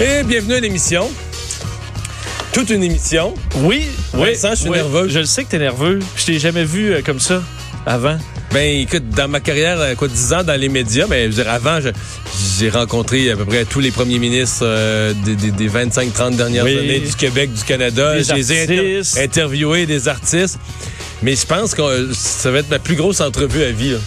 Et bienvenue à l'émission. Toute une émission. Oui, oui. Vincent, je suis oui. nerveux. Je le sais que t'es nerveux. Je t'ai jamais vu euh, comme ça avant. Ben écoute, dans ma carrière, euh, quoi, 10 ans dans les médias, mais je veux dire, avant, j'ai rencontré à peu près tous les premiers ministres euh, des, des- des 25-30 dernières Oui. années du Québec, du Canada. Des Je les ai inter- artistes. interviewés, des artistes. Mais je pense que ça va être ma plus grosse entrevue à vie. là.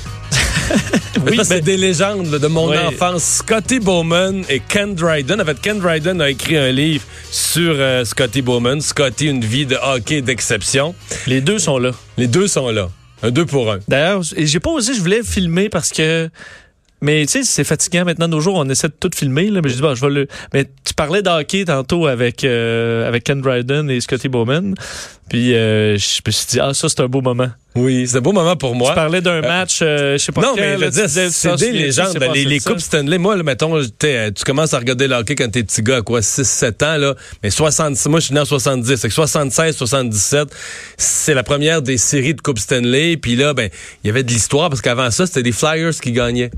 Oui, que c'est ben- des légendes là, de mon Oui. enfance. Scotty Bowman et Ken Dryden. En fait, Ken Dryden a écrit un livre sur euh, Scotty Bowman. Scotty, une vie de hockey d'exception. Les deux sont là. Les deux sont là. Un deux pour un. D'ailleurs, j'ai pas osé, je voulais filmer parce que. Mais tu sais, c'est fatigant maintenant de nos jours, on essaie de tout filmer, là, mais je dis, bon, je vais le. Mais tu parlais de hockey tantôt avec, euh, avec Ken Dryden et Scotty Bowman. Puis euh, je me suis dit, ah, ça, c'est un beau moment. Oui, c'est un beau moment pour moi. Tu parlais d'un match, euh, je sais pas Non, quand, mais c'est des c'est- légendes. c'est Les, les. Coupes Stanley, moi, là, mettons, tu commences à regarder le hockey quand t'es petit gars, à quoi, 6-7 ans, là. Mais 60, moi, je suis né en 70. Fait que 76, 77, c'est la première des séries de Coupes Stanley. Puis là, ben, il y avait de l'histoire parce qu'avant ça, c'était les Flyers qui gagnaient.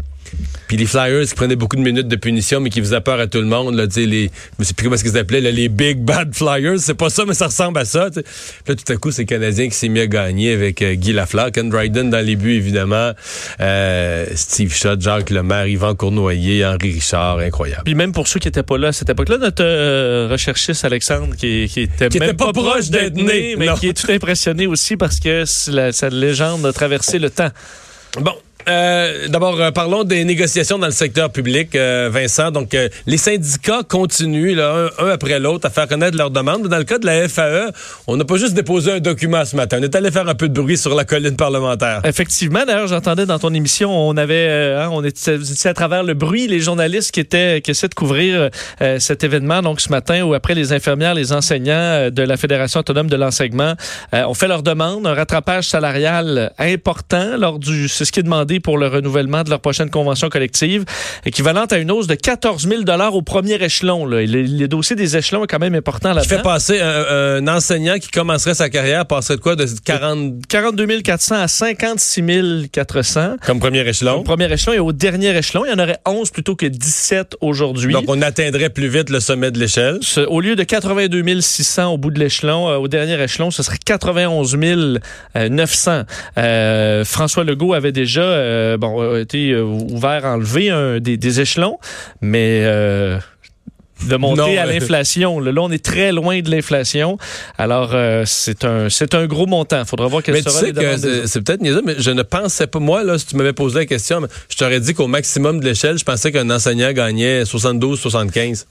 Puis les Flyers qui prenaient beaucoup de minutes de punition, mais qui faisaient peur à tout le monde. Là, les, je sais plus comment est-ce qu'ils appelaient, là, les Big Bad Flyers. C'est pas ça, mais ça ressemble à ça. Puis là, tout à coup, c'est le Canadien qui s'est mis à gagner avec euh, Guy Lafleur, Ken Dryden dans les buts, évidemment. Euh, Steve Schott, Jacques Lemaire, Yvan Cournoyer, Henri Richard. Incroyable. Puis même pour ceux qui n'étaient pas là à cette époque-là, notre euh, recherchiste Alexandre, qui, qui était Qui même était pas proche d'être né, mais non. qui est tout impressionné aussi parce que la- sa légende a traversé le temps. Bon. Euh, D'abord, euh, parlons des négociations dans le secteur public, euh, Vincent. Donc, euh, les syndicats continuent, là, un, après l'autre, à faire connaître leurs demandes. Dans le cas de la FAE, on n'a pas juste déposé un document ce matin. On est allé faire un peu de bruit sur la colline parlementaire. Effectivement, d'ailleurs, j'entendais dans ton émission, on avait, euh, hein, on était, à travers le bruit, les journalistes qui étaient, qui essaient de couvrir cet événement. Donc, ce matin, où après les infirmières, les enseignants de la Fédération autonome de l'enseignement ont fait leur demande, un rattrapage salarial important lors du, c'est ce qui est demandé pour le renouvellement de leur prochaine convention collective, équivalente à une hausse de 14 000 dollars au premier échelon. Là. Le, le dossier des échelons est quand même important Qui là-dedans. fait passer un, un enseignant qui commencerait sa carrière, passerait de quoi? De 40 42 400 à 56 400. comme premier échelon. premier échelon et au dernier échelon, il y en aurait 11 plutôt que 17 aujourd'hui. Donc, on atteindrait plus vite le sommet de l'échelle. Au lieu de 82 600 au bout de l'échelon, euh, au dernier échelon, ce serait 91 900. Euh, François Legault avait déjà euh, bon euh, été euh, ouvert à enlever un des, des échelons, mais euh, de monter Non, à l'inflation. Là, on est très loin de l'inflation. Alors, euh, c'est un c'est un gros montant. Faudra voir quelles Mais tu sais que demandes des c'est peut-être niaiseux, mais je ne pensais pas, moi, là, si tu m'avais posé la question, je t'aurais dit qu'au maximum de l'échelle, je pensais qu'un enseignant gagnait 72-75.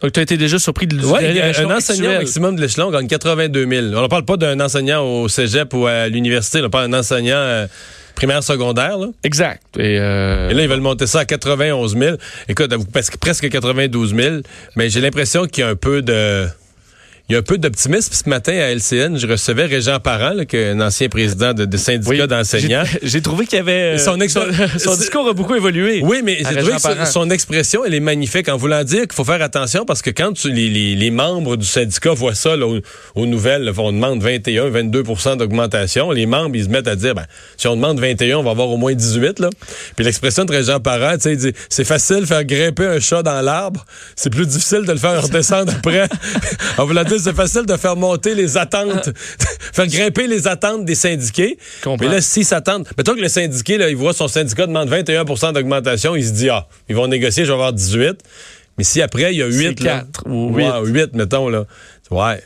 Donc, tu as été déjà surpris de Oui, dernier échelon un enseignant au actuel. maximum de l'échelon gagne 82 000. On ne parle pas d'un enseignant au cégep ou à l'université, on parle d'un enseignant euh, primaire, secondaire. Là. Exact. Et, euh, Et là, ils veulent monter ça à 91 000. Écoute, presque, presque 92 000. Mais j'ai l'impression qu'il y a un peu de... Il y a un peu d'optimisme. Ce matin, à LCN, je recevais Régent Parent, là, qui est un ancien président de, de syndicat oui, d'enseignants. j'ai- trouvé qu'il y avait. euh, Son ex- son discours a beaucoup évolué. Oui, mais j'ai trouvé que son- expression, elle est magnifique en voulant dire qu'il faut faire attention parce que quand tu- les, les- les membres du syndicat voient ça là, aux, aux nouvelles, là, on demande 21, 22% d'augmentation, les membres, ils se mettent à dire, ben, si on demande 21, on va avoir au moins 18. Là. Puis l'expression de Régent Parent, tu sais, il dit, c'est facile de faire grimper un chat dans l'arbre, c'est plus difficile de le faire redescendre après. en voulant dire, c'est facile de faire monter les attentes, faire grimper les attentes des syndiqués. Mais là, s'ils s'attendent, mettons que le syndiqué, là, il voit son syndicat demande 21% d'augmentation, il se dit, ah, ils vont négocier, je vais avoir 18. Mais si après, il y a 8, C'est là. quatre ou Ouais, huit. 8, mettons, là. Ouais.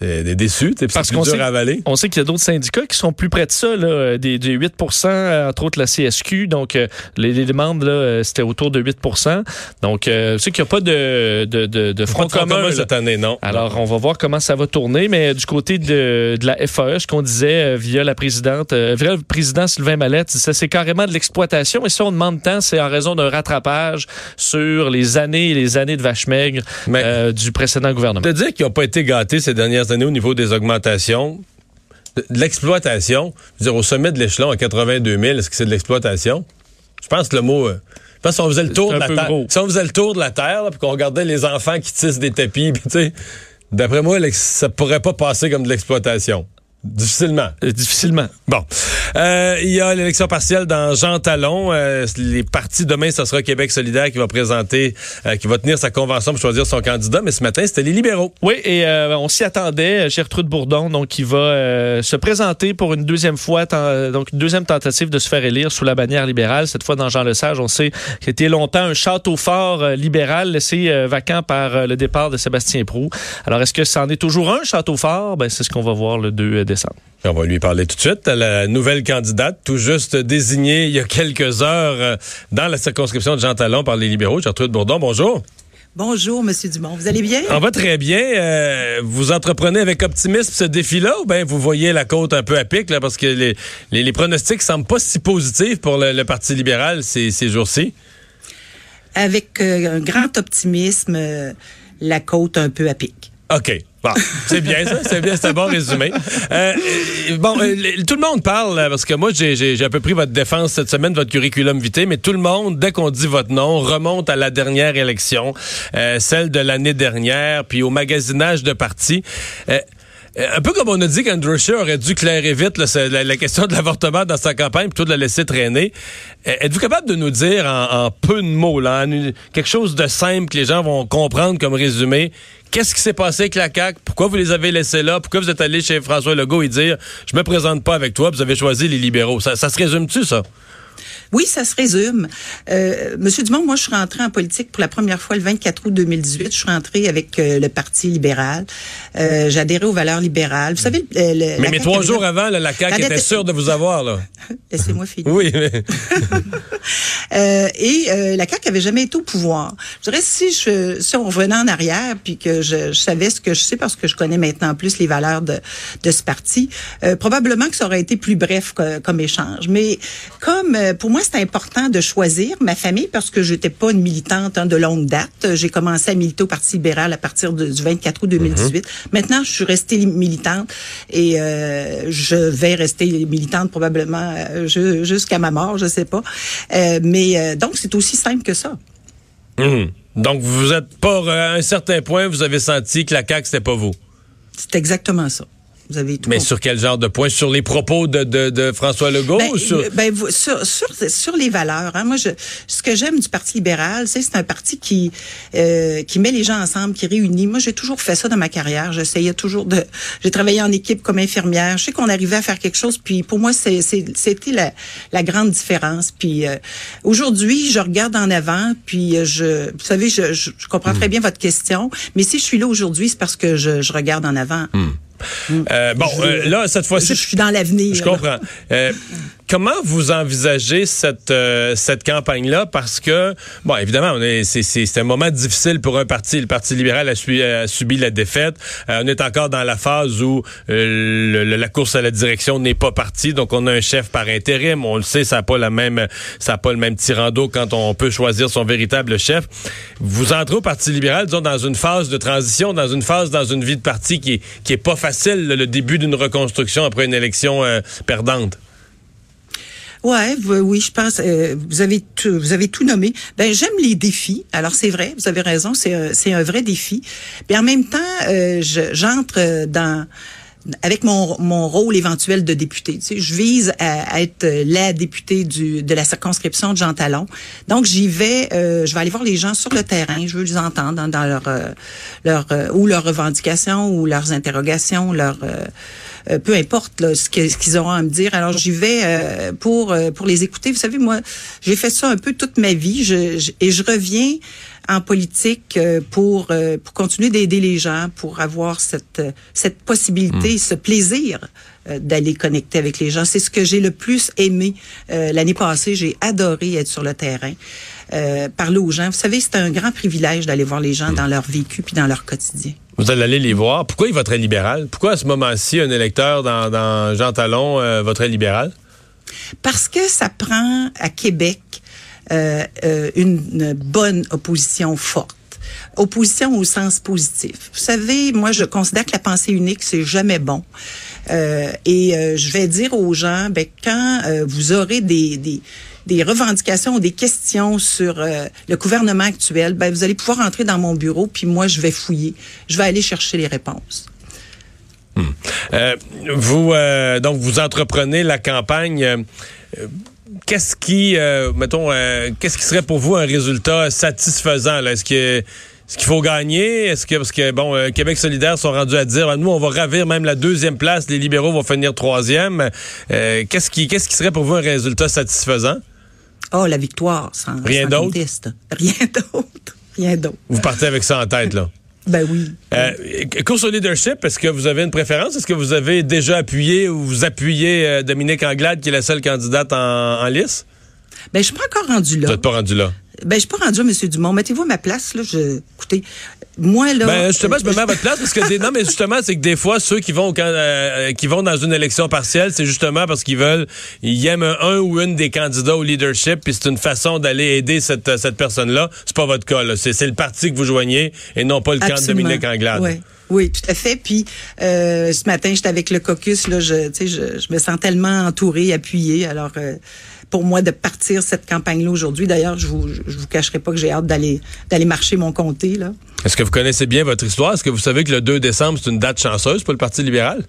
C'est tu sais, Parce c'est qu'on sait, avaler. on sait qu'il y a d'autres syndicats qui sont plus près de ça, là, des, des 8 euh, entre autres la CSQ. Donc, euh, les, les demandes, là, euh, c'était autour de 8% Donc, euh, sais qu'il n'y a pas de, de, de, de front commun. commun cette année, non. Alors, on va voir comment ça va tourner, mais du côté de, de la FAE, ce qu'on disait euh, via la présidente, euh, via le président Sylvain Mallette, ça c'est carrément de l'exploitation. Et si on demande tant, c'est en raison d'un rattrapage sur les années et les années de vache maigre Mais- euh, du précédent gouvernement. De dire qu'ils n'ont pas été gâtés ces dernières années au niveau des augmentations, de, de l'exploitation, je veux dire, au sommet de l'échelon à 82 000, est-ce que c'est de l'exploitation? Je pense que le mot... euh, je pense que si on faisait le tour de la Terre, gros. si on faisait le tour de la Terre, là, puis qu'on regardait les enfants qui tissent des tapis, puis tu sais, d'après moi, ça pourrait pas passer comme de l'exploitation. Difficilement. Euh, difficilement. Bon. Euh, il y a l'élection partielle dans Jean Talon. Euh, les partis, demain, ce sera Québec solidaire qui va présenter, qui va tenir sa convention pour choisir son candidat. Mais ce matin, c'était les libéraux. Oui, et on s'y attendait. Gertrude Bourdon, donc, qui va se présenter pour une deuxième fois, donc une deuxième tentative de se faire élire sous la bannière libérale. Cette fois, dans Jean Lesage, on sait qu'il était longtemps un château fort libéral laissé vacant par le départ de Sébastien Prou. Alors, est-ce que c'en est toujours un château fort? Ben, c'est ce qu'on va voir le 2 on va lui parler tout de suite. La nouvelle candidate, tout juste désignée il y a quelques heures euh, dans la circonscription de Jean Talon par les libéraux, Gertrude Bourdon. Bonjour. Bonjour, Monsieur Dumont. Vous allez bien? On va très bien. Euh, vous entreprenez avec optimisme ce défi-là ou bien vous voyez la côte un peu à pic là, parce que les, les, pronostics semblent pas si positifs pour le, Parti libéral ces, ces jours-ci? Avec euh, un grand optimisme, la côte un peu à pic. OK. Bon, c'est bien ça, c'est bien, c'est un bon résumé. Euh, bon, euh, tout le monde parle, parce que moi, j'ai un peu pris votre défense cette semaine, votre curriculum vitae, mais tout le monde, dès qu'on dit votre nom, remonte à la dernière élection, euh, celle de l'année dernière, puis au magasinage de partis. un peu comme on a dit qu'Andrew Scheer aurait dû clairer vite la, question de l'avortement dans sa campagne plutôt de la laisser traîner. Êtes-vous capable de nous dire en, peu de mots, là, quelque chose de simple que les gens vont comprendre comme résumé, Qu'est-ce qui s'est passé avec la CAQ? Pourquoi vous les avez laissés là? Pourquoi vous êtes allé chez François Legault et dire je me présente pas avec toi, vous avez choisi les libéraux? Ça, ça se résume-tu, ça? Oui, ça se résume. Euh, Monsieur Dumont, moi, je suis rentrée en politique pour la première fois le 24 août 2018. Je suis rentrée avec euh, le Parti libéral. Euh, J'adhérais aux valeurs libérales. Vous savez, euh, le, mais, mais trois jours avant, la CAQ était sûre de vous avoir. là. Laissez-moi finir. Oui. Mais... euh, et euh, la CAQ avait jamais été au pouvoir. Je dirais si je si on revenait en arrière puis que je, je, savais ce que je sais parce que je connais maintenant plus les valeurs de, de ce parti, probablement que ça aurait été plus bref comme échange. Mais comme pour moi c'est important de choisir ma famille parce que j'étais pas une militante hein, de longue date. J'ai commencé à militer au Parti libéral à partir du 24 août 2018. Mhm. Maintenant, je suis restée militante et euh, je vais rester militante probablement euh, jusqu'à ma mort, je sais pas. Euh, mais donc, c'est aussi simple que ça. Mhm. Donc, vous êtes pas, à un certain point, vous avez senti que la CAQ, c'était pas vous. C'est exactement ça. Mais sur quel genre de point? Sur les propos de, de, de François Legault? Ben, ou sur... Ben, sur, sur, sur, les valeurs. Hein. Moi, je, ce que j'aime du Parti libéral, c'est c'est un parti qui, euh, qui met les gens ensemble, qui réunit. Moi, j'ai toujours fait ça dans ma carrière. J'essayais toujours de... J'ai travaillé en équipe comme infirmière. Je sais qu'on arrivait à faire quelque chose. Puis pour moi, c'était la, la grande différence. Puis euh, aujourd'hui, je regarde en avant. Puis euh, je... Vous savez, je, je, comprends très hmm. bien votre question. Mais si je suis là aujourd'hui, c'est parce que je, je regarde en avant. Hmm. Euh, bon, euh, là, cette fois-ci. Je suis dans l'avenir. Je comprends. Comment vous envisagez cette euh, cette campagne-là? Parce que bon, évidemment, c'est un moment difficile pour un parti. Le Parti libéral a, subi la défaite. Euh, on est encore dans la phase où euh, la course à la direction n'est pas partie. Donc, on a un chef par intérim. On le sait, ça n'a pas la même ça a pas le même tirando quand on peut choisir son véritable chef. Vous entrez au Parti libéral, disons, dans une phase de transition, dans une phase dans une vie de parti qui est qui est pas facile, le début d'une reconstruction après une élection perdante. Ouais, oui, je pense. Euh, vous avez tout, vous avez tout nommé. Ben j'aime les défis. Alors c'est vrai, vous avez raison, c'est c'est un vrai défi. Mais en même temps, euh, j'entre dans avec mon, mon rôle éventuel de député. Tu sais, je vise à, être la députée du, de la circonscription de Jean Talon. Donc, j'y vais, euh, je vais aller voir les gens sur le terrain, je veux les entendre dans, leur, leur ou leurs revendications ou leurs interrogations, leurs euh, peu importe là, ce qu'ils auront à me dire. Alors j'y vais euh, pour euh, pour les écouter. Vous savez, moi, j'ai fait ça un peu toute ma vie, je, et je reviens en politique pour pour continuer d'aider les gens, pour avoir cette cette possibilité, hmm. ce plaisir d'aller connecter avec les gens. C'est ce que j'ai le plus aimé l'année passée. J'ai adoré être sur le terrain. parler aux gens. Vous savez, c'est un grand privilège d'aller voir les gens hmm. dans leur vécu puis dans leur quotidien. Vous allez aller les voir. Pourquoi ils voteraient libéral? Pourquoi à ce moment-ci, un électeur dans, Jean Talon euh, voterait libéral? Parce que ça prend à Québec euh, euh, une bonne opposition forte. Opposition au sens positif. Vous savez, moi, je considère que la pensée unique, c'est jamais bon. Et je vais dire aux gens, ben, quand vous aurez des, des des revendications ou des questions sur euh, le gouvernement actuel, ben, vous allez pouvoir entrer dans mon bureau, puis moi, je vais fouiller. Je vais aller chercher les réponses. Hmm. Euh, vous, euh, donc, vous entreprenez la campagne. Euh, qu'est-ce qui, mettons, qu'est-ce qui serait pour vous un résultat satisfaisant? Est-ce que est-ce qu'il faut gagner? Est-ce que parce que bon, Québec solidaire sont rendus à dire nous on va ravir même la deuxième place, les libéraux vont finir troisième. qu'est-ce qui qu'est-ce qui serait pour vous un résultat satisfaisant? Oh, la victoire, sans rien d'autre? Rien d'autre. Rien d'autre. Vous partez avec ça en tête là. Ben oui. Euh, course au leadership, est-ce que vous avez une préférence? Est-ce que vous avez déjà appuyé ou vous appuyez euh, Dominique Anglade, qui est la seule candidate en, en lice? Ben, je suis pas encore rendu là. Vous n'êtes pas rendu là? Ben, je suis pas rendu à M. Dumont. Mettez-vous à ma place, là. Je, écoutez, moi, là. Ben, justement, je me mets à votre place parce que des, non, mais justement, c'est que des fois, ceux qui vont, euh, qui vont dans une élection partielle, c'est justement parce qu'ils veulent, ils aiment un ou une des candidats au leadership, puis c'est une façon d'aller aider cette, cette personne-là. C'est pas votre cas, là. C'est, le parti que vous joignez et non pas le camp de Dominique Anglade. Oui. Oui, tout à fait. Puis euh, ce matin, j'étais avec le caucus. Là, je, je, je me sens tellement entourée, appuyée. Alors, euh, pour moi de partir cette campagne-là aujourd'hui. D'ailleurs, je vous, je vous cacherai pas que j'ai hâte d'aller d'aller marcher mon comté là. Est-ce que vous connaissez bien votre histoire? Est-ce que vous savez que le 2 décembre c'est une date chanceuse pour le Parti libéral?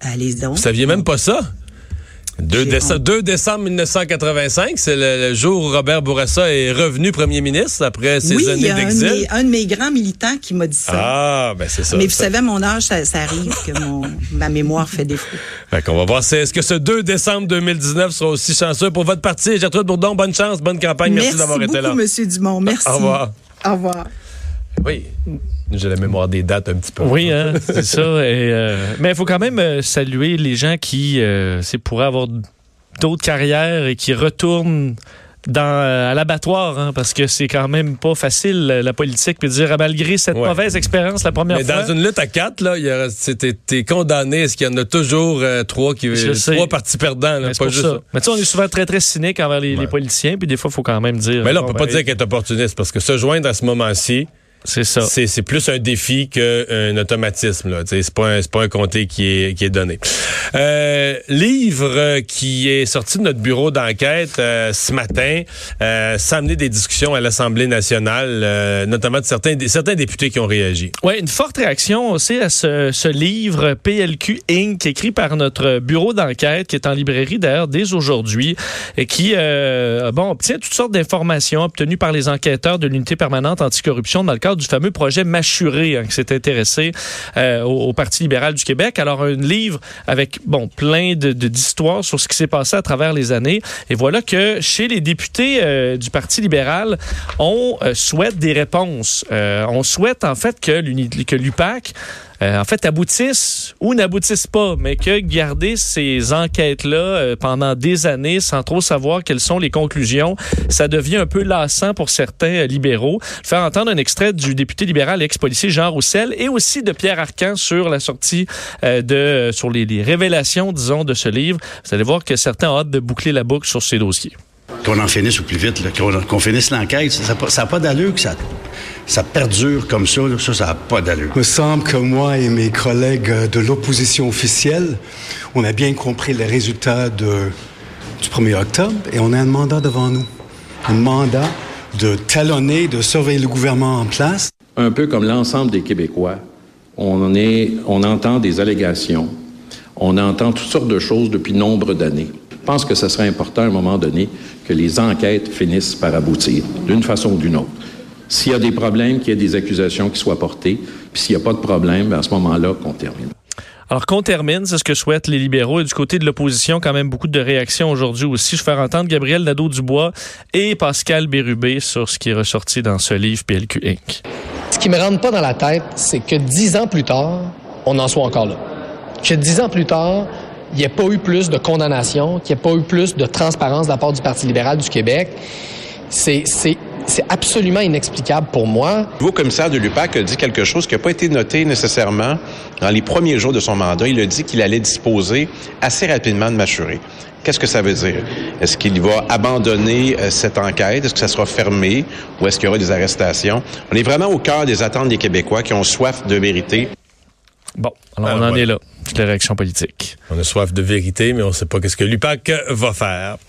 Allez donc. Vous saviez même pas ça? 2 décembre, 1985, c'est le, jour où Robert Bourassa est revenu premier ministre après ses années d'exil. Oui, un, de mes grands militants qui m'a dit ça. Ah, ben c'est ça. Mais vous savez, mon âge, ça, arrive que mon, ma mémoire fait défaut. Fait qu'on va voir, est-ce que ce 2 décembre 2019 sera aussi chanceux pour votre parti? Gertrude Bourdon, bonne chance, bonne campagne. Merci, d'avoir été là. Merci beaucoup, M. Dumont. Merci. Au revoir. Au revoir. Oui. J'ai la mémoire des dates un petit peu. Oui, hein, c'est ça. Euh, mais il faut quand même euh, saluer les gens qui euh, pourraient avoir d'autres carrières et qui retournent dans, à l'abattoir, hein, parce que c'est quand même pas facile, la politique, puis dire, ah, malgré cette mauvaise expérience la première fois. Mais dans une lutte à quatre, là, t'es condamné. Est-ce qu'il y en a toujours trois qui trois partis perdants, là, pas juste ça. Mais tu sais, on est souvent très, très cynique envers les, politiciens, puis des fois, il faut quand même dire. Mais là, on peut pas ben, dire qu'elle est opportuniste, parce que se joindre à ce moment-ci, c'est ça. C'est plus un défi qu'un automatisme. Là. C'est pas un, pas un comté qui est, qui est donné. Euh, livre qui est sorti de notre bureau d'enquête euh, ce matin, euh, ça a amené des discussions à l'Assemblée nationale, euh, notamment de certains, certains députés qui ont réagi. Oui, une forte réaction aussi à ce, ce livre PLQ Inc. écrit par notre bureau d'enquête qui est en librairie d'ailleurs dès aujourd'hui et qui euh, bon obtient toutes sortes d'informations obtenues par les enquêteurs de l'unité permanente anticorruption dans le cadre du fameux projet Machuré hein, qui s'est intéressé euh, au, Parti libéral du Québec. Alors, un livre avec, bon, plein de, d'histoires sur ce qui s'est passé à travers les années. Et voilà que chez les députés euh, du Parti libéral, on euh, souhaite des réponses. on souhaite, en fait, que, l'UPAC en fait, aboutissent ou n'aboutissent pas, mais que garder ces enquêtes-là euh, pendant des années sans trop savoir quelles sont les conclusions, ça devient un peu lassant pour certains euh, libéraux. Faire entendre un extrait du député libéral ex-policier Jean Roussel et aussi de Pierre Arcan sur la sortie de, sur les, les révélations, disons, de ce livre. Vous allez voir que certains ont hâte de boucler la boucle sur ces dossiers qu'on en finisse au plus vite, qu'on finisse l'enquête. Ça n'a pas d'allure que ça, ça perdure comme ça. Ça, ça n'a pas d'allure. Il me semble que moi et mes collègues de l'opposition officielle, on a bien compris les résultats de, du 1er octobre et on a un mandat devant nous. Un mandat de talonner, de surveiller le gouvernement en place. Un peu comme l'ensemble des Québécois, on, est, on entend des allégations, on entend toutes sortes de choses depuis nombre d'années. Je pense que ce serait important à un moment donné que les enquêtes finissent par aboutir, d'une façon ou d'une autre. S'il y a des problèmes, qu'il y ait des accusations qui soient portées, puis s'il n'y a pas de problème, à ce moment-là, qu'on termine. Alors qu'on termine, c'est ce que souhaitent les libéraux. Et du côté de l'opposition, quand même beaucoup de réactions aujourd'hui aussi. Je vais faire entendre Gabriel Nadeau-Dubois et Pascal Bérubé sur ce qui est ressorti dans ce livre PLQ Inc. Ce qui me rentre pas dans la tête, c'est que dix ans plus tard, on en soit encore là. Que dix ans plus tard, il n'y a pas eu plus de condamnations, qu'il n'y ait pas eu plus de transparence de la part du Parti libéral du Québec. C'est, c'est, c'est absolument inexplicable pour moi. Le nouveau commissaire de l'UPAC a dit quelque chose qui n'a pas été noté nécessairement dans les premiers jours de son mandat. Il a dit qu'il allait disposer assez rapidement de Machuré. Qu'est-ce que ça veut dire? Est-ce qu'il va abandonner euh, cette enquête? Est-ce que ça sera fermé? Ou est-ce qu'il y aura des arrestations? On est vraiment au cœur des attentes des Québécois qui ont soif de vérité. Bon, alors on en est là, les réactions politiques. On a soif de vérité, mais on ne sait pas qu'est-ce que l'UPAC va faire.